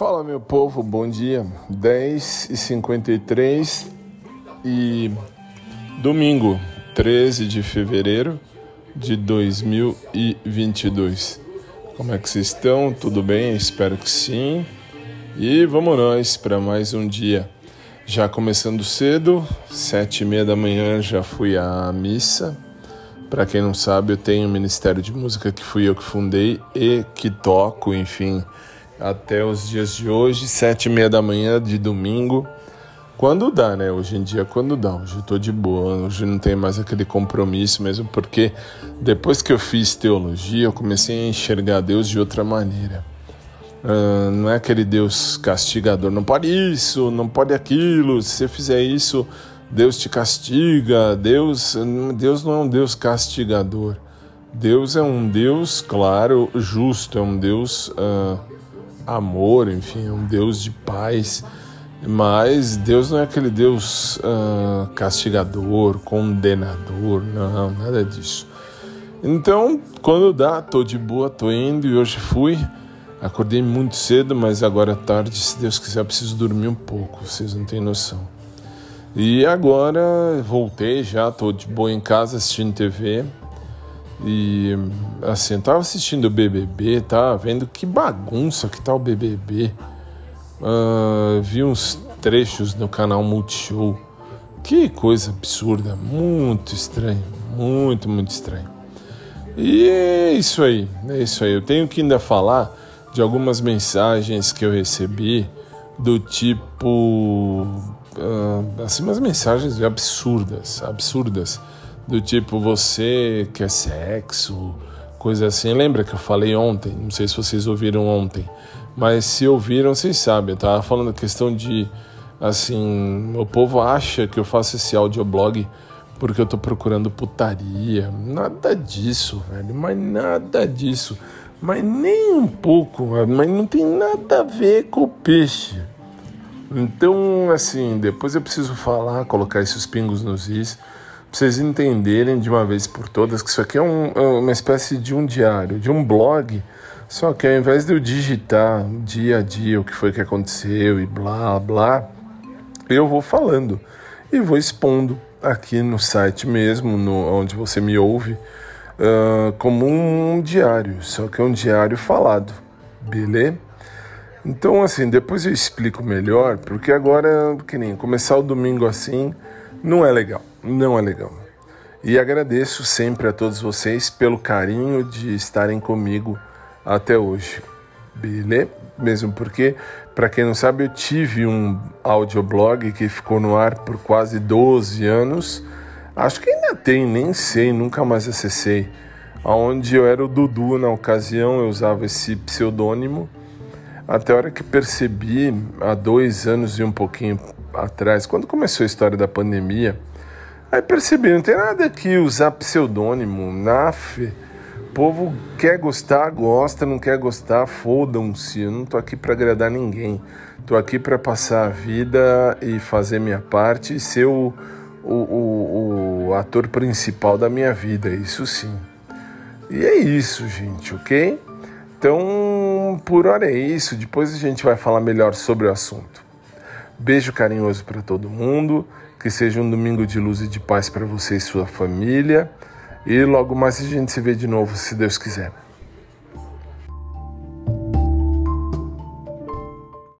Fala meu povo, bom dia. 10 e 53 e domingo, 13 de fevereiro de 2022. Como é que vocês estão? Tudo bem? Espero que sim. E vamos nós para mais um dia. Já começando cedo, sete e meia da manhã já fui à missa. Para quem não sabe, eu tenho um ministério de música que fui eu que fundei e que toco, enfim até os dias de hoje, sete e meia da manhã de domingo. Quando dá, né? Hoje em dia, quando dá. Hoje eu tô de boa, hoje não tem mais aquele compromisso mesmo, porque depois que eu fiz teologia, eu comecei a enxergar Deus de outra maneira. Uh, não é aquele Deus castigador, não pode isso, não pode aquilo, se você fizer isso, Deus te castiga. Deus, Deus não é um Deus castigador. Deus é um Deus, claro, justo, é um Deus. Uh, amor, enfim, é um Deus de paz. Mas Deus não é aquele Deus uh, castigador, condenador, não, nada disso. Então, quando dá, tô de boa, tô indo e hoje fui. Acordei muito cedo, mas agora à tarde, se Deus quiser, preciso dormir um pouco, vocês não têm noção. E agora voltei já, tô de boa em casa assistindo TV. E assim, eu tava assistindo o BBB, tava vendo que bagunça que tá o BBB. Uh, ah, vi uns trechos no canal Multishow. Que coisa absurda, muito estranho, muito, muito estranho. E é isso aí, é isso aí. Eu tenho que ainda falar de algumas mensagens que eu recebi do tipo. Uh, assim, umas mensagens absurdas, absurdas do tipo você quer sexo, coisa assim. Lembra que eu falei ontem? Não sei se vocês ouviram ontem, mas se ouviram, vocês sabem. Eu tava falando questão de assim, o povo acha que eu faço esse audioblog porque eu tô procurando putaria. Nada disso, velho, mas nada disso. Mas nem um pouco, mas não tem nada a ver com o peixe. Então, assim, depois eu preciso falar, colocar esses pingos nos is vocês entenderem de uma vez por todas que isso aqui é, um, é, uma espécie de um diário, de um blog, só que ao invés de eu digitar dia a dia o que foi que aconteceu e blá blá, eu vou falando e vou expondo aqui no site mesmo, no, onde você me ouve, uh, como um diário, só que é um diário falado, beleza? Então, assim, depois eu explico melhor, porque agora, que nem começar o domingo assim, não é legal não é legal. E agradeço sempre a todos vocês pelo carinho de estarem comigo até hoje. Beleza? Mesmo porque, para quem não sabe, eu tive um audioblog que ficou no ar por quase 12 anos. Acho que ainda tem, nem sei, nunca mais acessei. Onde eu era o Dudu na ocasião, eu usava esse pseudônimo. Até a hora que percebi, há dois anos e um pouquinho atrás, quando começou a história da pandemia, Aí percebi, não tem nada aqui usar pseudônimo, NAF. Povo quer gostar, gosta, não quer gostar, fodam-se. Eu não tô aqui para agradar ninguém. Tô aqui para passar a vida e fazer minha parte e ser o, o, o, o ator principal da minha vida, isso sim. E é isso, gente, ok? Então, por hora é isso. Depois a gente vai falar melhor sobre o assunto. Beijo carinhoso para todo mundo. Que seja um domingo de luz e de paz para você e sua família. E logo mais a gente se vê de novo, se Deus quiser.